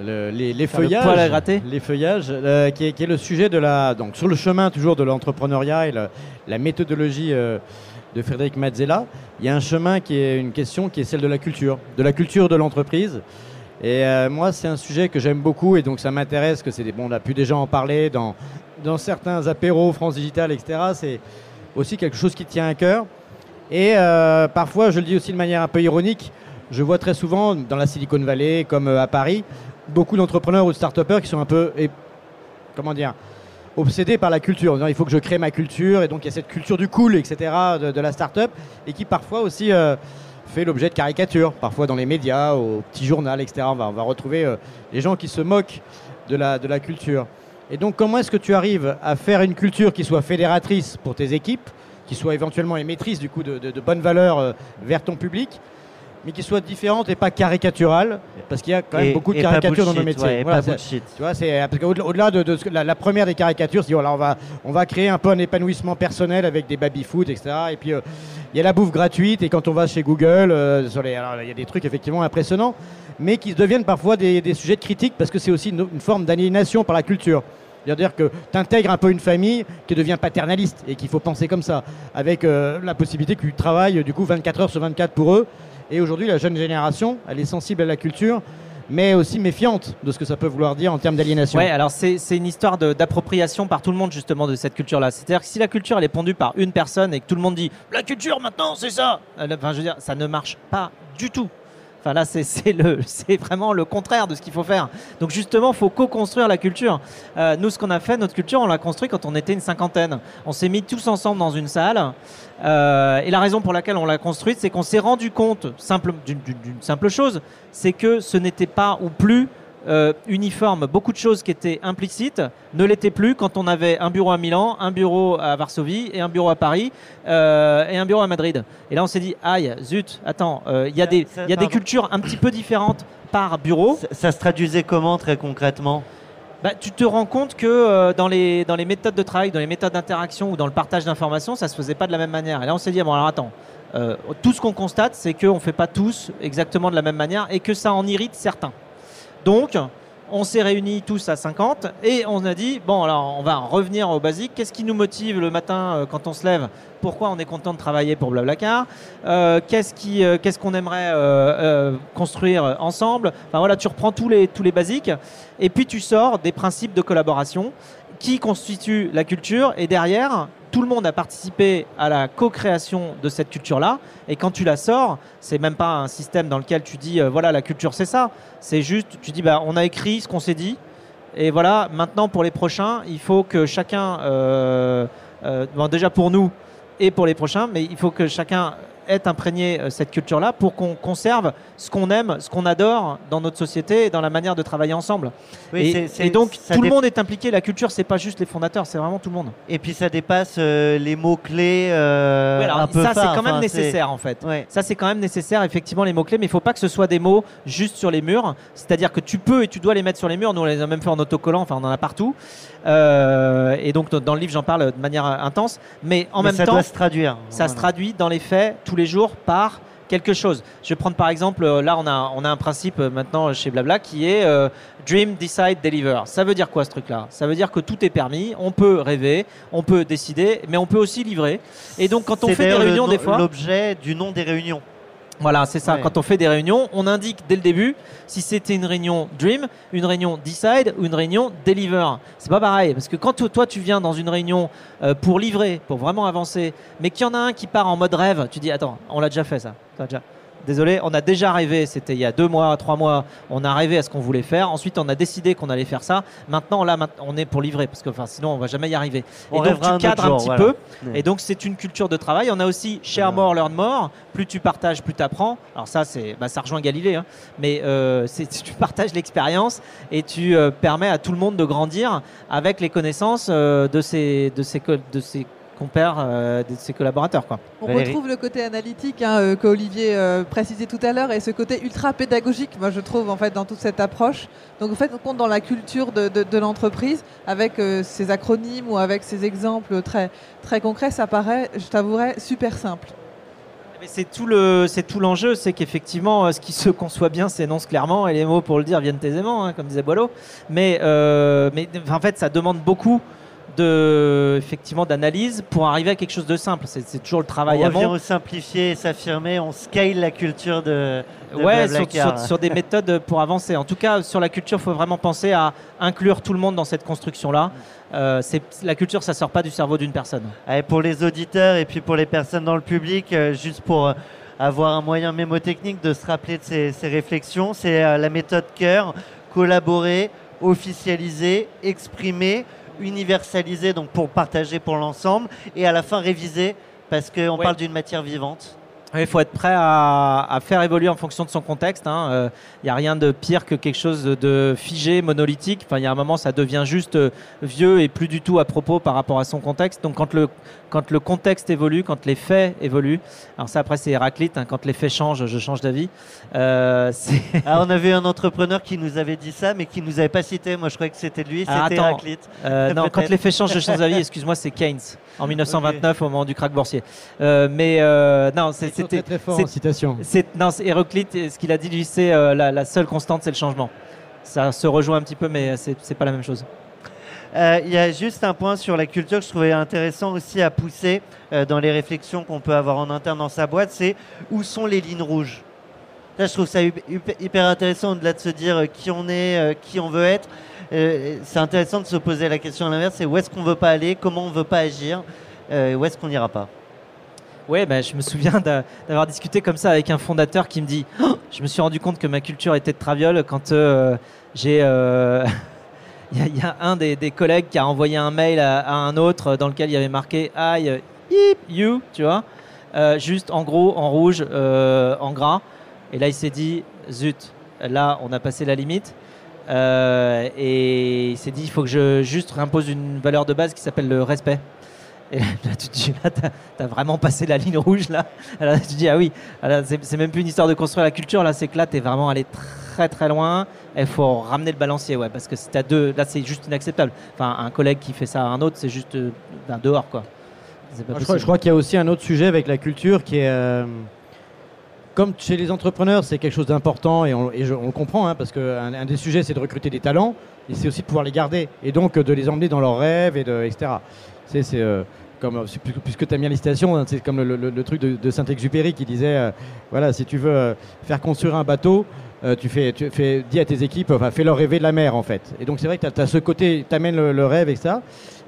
le- les, les Faire le feuillages, poil à gratter les feuillages, euh, qui, est, qui est le sujet de la, donc sur le chemin toujours de l'entrepreneuriat et la, la méthodologie euh, de Frédéric Mazzella. Il y a un chemin qui est une question qui est celle de la culture, de la culture de l'entreprise. Et euh, moi, c'est un sujet que j'aime beaucoup et donc ça m'intéresse. Que c'est des- bon, on a pu déjà en parler dans dans certains apéros France Digital, etc. C'est aussi quelque chose qui tient à cœur. Et parfois, je le dis aussi de manière un peu ironique, je vois très souvent dans la Silicon Valley, comme à Paris, beaucoup d'entrepreneurs ou de start-upers qui sont un peu, comment dire, obsédés par la culture. Il faut que je crée ma culture, et donc il y a cette culture du cool, etc., de, de la start-up, et qui parfois aussi euh, fait l'objet de caricatures, parfois dans les médias, au petit journal, etc. On va, retrouver euh, les gens qui se moquent de la, culture. Et donc, comment est-ce que tu arrives à faire une culture qui soit fédératrice pour tes équipes, qui soit éventuellement émettrice du coup de bonnes valeurs euh, vers ton public, mais qui soit différente et pas caricaturale, parce qu'il y a quand même Et- beaucoup de caricatures dans nos métiers. ouais, et Voilà, pas bullshit. tu vois, c'est au-delà de, de ce que- la, la première des caricatures, c'est voilà, on va on va créer un peu un épanouissement personnel avec des baby food, etc. Et puis euh, il y a la bouffe gratuite et quand on va chez Google, euh, il y a des trucs effectivement impressionnants, mais qui deviennent parfois des, des sujets de critique parce que c'est aussi une, une forme d'aliénation par la culture. C'est-à-dire que tu intègres un peu une famille qui devient paternaliste et qu'il faut penser comme ça, avec euh, la possibilité que tu travailles du coup 24 heures sur 24 pour eux. Et aujourd'hui, la jeune génération, elle est sensible à la culture, mais aussi méfiante de ce que ça peut vouloir dire en termes d'aliénation. Ouais, alors c'est une histoire d'appropriation par tout le monde justement de cette culture-là. C'est-à-dire que si la culture elle est pondue par une personne et que tout le monde dit la culture maintenant c'est ça, euh, enfin je veux dire ça ne marche pas du tout. Enfin là c'est- vraiment le contraire de ce qu'il faut faire. Donc justement faut co-construire la culture. Euh, nous ce qu'on a fait notre culture on l'a construit quand on était une cinquantaine. On s'est mis tous ensemble dans une salle euh, et la raison pour laquelle on l'a construite c'est qu'on s'est rendu compte d'une simple chose, c'est que ce n'était pas ou plus euh, uniforme. Beaucoup de choses qui étaient implicites ne l'étaient plus quand on avait un bureau à Milan, un bureau à Varsovie et un bureau à Paris euh, et un bureau à Madrid. Et là, on s'est dit, aïe, zut, attends, euh, il y a, des, y a cultures un petit peu différentes par bureau. Ça, ça se traduisait comment très concrètement? Bah, tu te rends compte que euh, dans, les, dans les méthodes de travail, dans les méthodes d'interaction ou dans le partage d'informations, ça se faisait pas de la même manière. Et là, on s'est dit, bon, alors attends, euh, tout ce qu'on constate, c'est qu'on ne fait pas tous exactement de la même manière et que ça en irrite certains. Donc, on s'est réunis tous à 50 et on a dit, bon, alors on va revenir au basique. Qu'est-ce qui nous motive le matin euh, quand on se lève? Pourquoi on est content de travailler pour Blablacar? Euh, Qu'est-ce euh, qu'est-ce qu'on aimerait construire ensemble? Enfin voilà, tu reprends tous les, tous les basiques et puis tu sors des principes de collaboration qui constituent la culture et derrière, tout le monde a participé à la co-création de cette culture-là. Et quand tu la sors, c'est même pas un système dans lequel tu dis euh, voilà la culture c'est ça, c'est juste tu dis bah on a écrit ce qu'on s'est dit. Et voilà maintenant pour les prochains il faut que chacun euh, euh, déjà pour nous et pour les prochains mais il faut que chacun ait imprégné euh, cette culture-là pour qu'on conserve ce qu'on aime, ce qu'on adore dans notre société et dans la manière de travailler ensemble. Oui, et, donc ça tout le monde est impliqué. La culture, c'est pas juste les fondateurs, c'est vraiment tout le monde. Et puis ça dépasse euh, les euh, alors, un peu ça, c'est quand même enfin, nécessaire en fait. Ouais. Ça, c'est quand même nécessaire, effectivement, les mots-clés, mais il faut pas que ce soit des mots juste sur les murs. C'est-à-dire que tu peux et tu dois les mettre sur les murs. Nous, on les a même fait en autocollant, enfin, on en a partout. Euh, et donc, dans le livre, j'en parle de manière euh, intense. Mais en Mais même ça temps, doit se traduire. ça se traduit dans les faits tous les jours par quelque chose. Je vais prendre par exemple, euh, là on a, on a un principe euh, maintenant chez Blabla qui est euh, Dream, Decide, Deliver. Ça veut dire quoi ce truc-là? Ça veut dire que tout est permis, on peut rêver, on peut décider, mais on peut aussi livrer. Et donc quand on fait des le réunions des fois... L'objet du nom des réunions. Voilà, c'est ça. Ouais. Quand on fait des réunions, on indique dès le début si c'était une réunion Dream, une réunion Decide ou une réunion Deliver. C'est pas pareil parce que quand to- toi tu viens dans une réunion euh, pour livrer, pour vraiment avancer, mais qu'il y en a un qui part en mode rêve, tu dis attends, on l'a déjà fait ça. Déjà- désolé, on a déjà rêvé, c'était il y a deux mois, trois mois, on a rêvé à ce qu'on voulait faire. Ensuite, on a décidé qu'on allait faire ça. Maintenant, là, on est pour livrer, parce que enfin, sinon, on va jamais y arriver. On et donc, tu un cadres un petit voilà. peu. Et donc, c'est une culture de travail. On a aussi share more, learn more. Plus tu partages, plus tu apprends. Alors, ça, c'est, bah, ça rejoint Galilée, hein. mais euh, tu partages l'expérience et tu euh, permets à tout le monde de grandir avec les connaissances euh, de ses, de de ses compères, euh, de ses collaborateurs. Quoi. On Valérie. retrouve le côté analytique hein, euh, qu'Olivier euh, précisait tout à l'heure et ce côté ultra pédagogique, moi je trouve en fait dans toute cette approche. Donc vous faites compte dans la culture de, de- de l'entreprise avec euh, ces acronymes ou avec ces exemples très, très concrets, ça paraît, je t'avouerai, super simple. Mais c'est tout le, c'est tout l'enjeu, c'est qu'effectivement, euh, ce qui se conçoit bien s'énonce clairement et les mots pour le dire viennent aisément, hein, comme disait Boileau. Mais, euh, mais en fait, ça demande beaucoup de, effectivement, d'analyse pour arriver à quelque chose de simple. C'est, toujours le travail on revient au simplifier et s'affirmer, on scale la culture de, de Ouais, sur, sur- sur des méthodes pour avancer. En tout cas, sur la culture, il faut vraiment penser à inclure tout le monde dans cette construction-là. Euh, c'est, la culture, ça sort pas du cerveau d'une personne. Allez, pour les auditeurs et puis pour les personnes dans le public, euh, juste pour euh, avoir un moyen mémotechnique de se rappeler de ces, ces réflexions, c'est euh, la méthode cœur, collaborer, officialiser, exprimer, universaliser, donc pour partager pour l'ensemble, et à la fin réviser, parce qu'on Ouais. parle d'une matière vivante. Il faut être prêt à, à faire évoluer en fonction de son contexte. Il n'y a rien de pire que quelque chose de figé, monolithique. Enfin, il y a un moment, ça devient juste euh, vieux et plus du tout à propos par rapport à son contexte. Donc, quand le, quand le contexte évolue, quand les faits évoluent, alors ça, après, c'est Héraclite. hein, quand les faits changent, je change d'avis. Euh, Ah, on avait un entrepreneur qui nous avait dit ça, mais qui nous avait pas cité. Moi, je croyais que c'était lui, c'était Ah, attends. Héraclite. Euh, non, quand les faits changent, je change d'avis. Excuse-moi, c'est Keynes en 1929 au moment du krach boursier. Euh, mais euh, non, c'était très, très fort c'est- en citation. C'est non, et Ce qu'il a dit, lui, c'est euh, la, la seule constante, c'est le changement. Ça se rejoint un petit peu, mais c'est pas la même chose. Euh, Il y a juste un point sur la culture que je trouvais intéressant aussi à pousser euh, dans les réflexions qu'on peut avoir en interne dans sa boîte, c'est où sont les lignes rouges? Là, je trouve ça hyper intéressant au-delà de se dire euh, qui on est, euh, qui on veut être. Euh, c'est intéressant de se poser la question à l'inverse, c'est où est-ce qu'on veut pas aller, comment on veut pas agir, et où est-ce qu'on n'ira pas. Ouais, ben, je me souviens d'a- d'avoir discuté comme ça avec un fondateur qui me dit Oh, Je me suis rendu compte que ma culture était de traviole quand j'ai. Il y, a- un des, collègues qui a envoyé un mail à, un autre dans lequel il y avait marqué I, you, tu vois, juste en gros, en rouge, en gras. Et là, il s'est dit Zut, là, on a passé la limite. Euh, et il s'est dit il faut que je juste réimpose une valeur de base qui s'appelle le respect. Et là, tu te dis, là, t'as, vraiment passé la ligne rouge, là. Là, tu te dis, ah oui, c'est, même plus une histoire de construire la culture, là, c'est que là, t'es vraiment allé très très loin. Il faut ramener le balancier, ouais, parce que si t'as deux, là, c'est juste inacceptable. Enfin, un collègue qui fait ça à un autre, c'est juste euh, ben, dehors, quoi. C'est pas Moi, je crois, possible. je crois qu'il y a aussi un autre sujet avec la culture qui est. euh, comme chez les entrepreneurs, c'est quelque chose d'important et on, le comprend, hein, parce qu'un un des sujets, c'est de recruter des talents et c'est aussi de pouvoir les garder et donc euh, de les emmener dans leurs rêves, et de, etc. C'est, euh, comme, puisque- tu as citation, hein, c'est comme le, truc de, Saint-Exupéry qui disait euh, voilà, si tu veux faire construire un bateau, tu fais, tu dis à tes équipes, enfin, fais-leur rêver de la mer en fait. Et donc c'est vrai que tu as, ce côté, tu amènes le, le rêve et ça.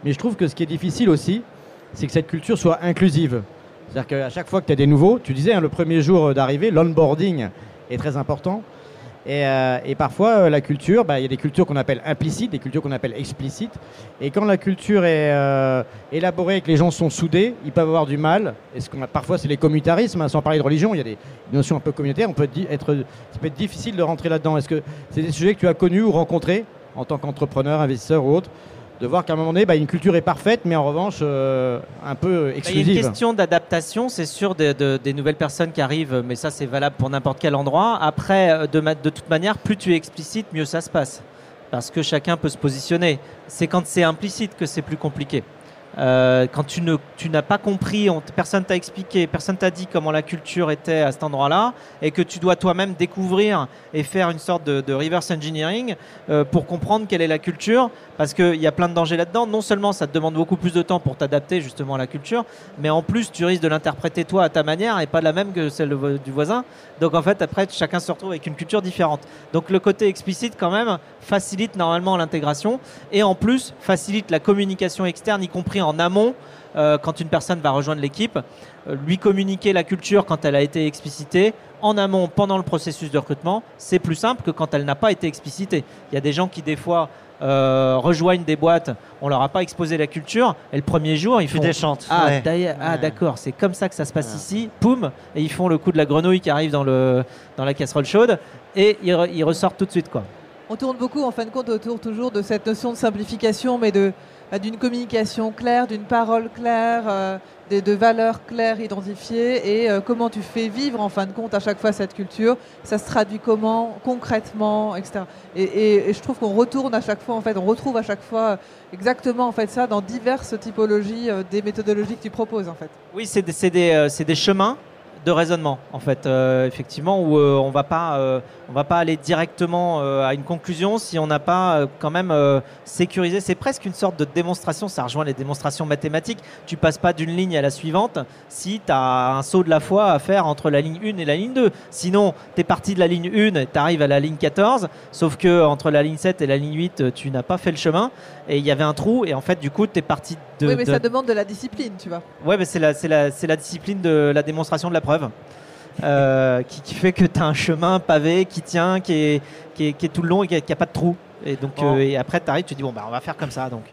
Mais je trouve que ce qui est difficile aussi, c'est que cette culture soit inclusive. C'est-à-dire qu'à chaque fois que tu as des nouveaux, tu disais, hein, le premier jour d'arrivée, l'onboarding est très important. Et, euh, parfois, euh, la culture, bah, il y a des cultures qu'on appelle implicites, des cultures qu'on appelle explicites. Et quand la culture est euh, élaborée et que les gens sont soudés, ils peuvent avoir du mal. Et ce a, parfois, c'est les communautarismes, hein, sans parler de religion, il y a des notions un peu communautaires. On ça peut être difficile de rentrer là-dedans. Est-ce que c'est des sujets que tu as connus ou rencontrés en tant qu'entrepreneur, investisseur ou autre? De voir qu'à un moment donné, bah, une culture est parfaite, mais en revanche, euh, un peu Bah, Il y a exclusive. une question d'adaptation, c'est sûr, de- de- des nouvelles personnes qui arrivent, mais ça c'est valable pour n'importe quel endroit. Après, euh, de, de toute manière, plus tu es explicite, mieux ça se passe. Parce que chacun peut se positionner. C'est quand c'est implicite que c'est plus compliqué. Euh, quand tu n'as pas compris, on personne t'a expliqué, personne t'a dit comment la culture était à cet endroit-là, et que tu dois toi-même découvrir et faire une sorte de, reverse engineering euh, pour comprendre quelle est la culture, parce qu'il y a plein de dangers là-dedans. Non seulement ça te demande beaucoup plus de temps pour t'adapter justement à la culture, mais en plus tu risques de l'interpréter toi à ta manière et pas la même que celle du voisin. Donc en fait après chacun se retrouve avec une culture différente. Donc le côté explicite quand même facilite normalement l'intégration et en plus facilite la communication externe, y compris en amont. euh, quand une personne va rejoindre l'équipe, euh, lui communiquer la culture quand elle a été explicitée en amont pendant le processus de recrutement, c'est plus simple que quand elle n'a pas été explicitée. Il y a des gens qui des fois euh, rejoignent des boîtes, on leur a pas exposé la culture, et le premier jour ils Tu font déchantes. ah, ouais. ah, d'accord, c'est comme ça que ça se passe ici, poum, et ils font le coup de la grenouille qui arrive dans, le, dans la casserole chaude, et ils, re- ils ressortent tout de suite quoi. On tourne beaucoup en fin de compte autour toujours de cette notion de simplification, mais de bah, d'une communication claire, d'une parole claire, euh, de valeurs claires identifiées et euh, comment tu fais vivre en fin de compte à chaque fois cette culture? Ça se traduit comment, concrètement, etc. Et, et- je trouve qu'on retourne à chaque fois, en fait, on retrouve à chaque fois euh, exactement en fait ça dans diverses typologies euh, des méthodologies que tu proposes en fait. Oui, c'est des, des, euh, c'est des chemins de raisonnement en fait, euh, effectivement, où euh, on va pas, euh, on va pas aller directement à une conclusion si on n'a pas quand même sécurisé. C'est presque une sorte de démonstration. Ça rejoint les démonstrations mathématiques. Tu passes pas d'une ligne à la suivante si tu as un saut de la foi à faire entre la ligne 1 et la ligne 2. Sinon, tu es parti de la ligne 1 et tu arrives à la ligne 14, sauf que entre la ligne 7 et la ligne 8, euh, tu n'as pas fait le chemin et il y avait un trou et en fait, du coup, tu es parti de. oui, mais de- ça demande de la discipline, tu vois. Ouais, mais c'est la, c'est la, c'est la discipline de la démonstration de la preuve. Euh, qui, qui fait que tu as un chemin pavé qui tient, qui est, qui est, qui est tout le long et qui n'a pas de trou. Et donc euh, et après, tu arrives, tu dis, bon, bah, on va faire comme ça. Donc.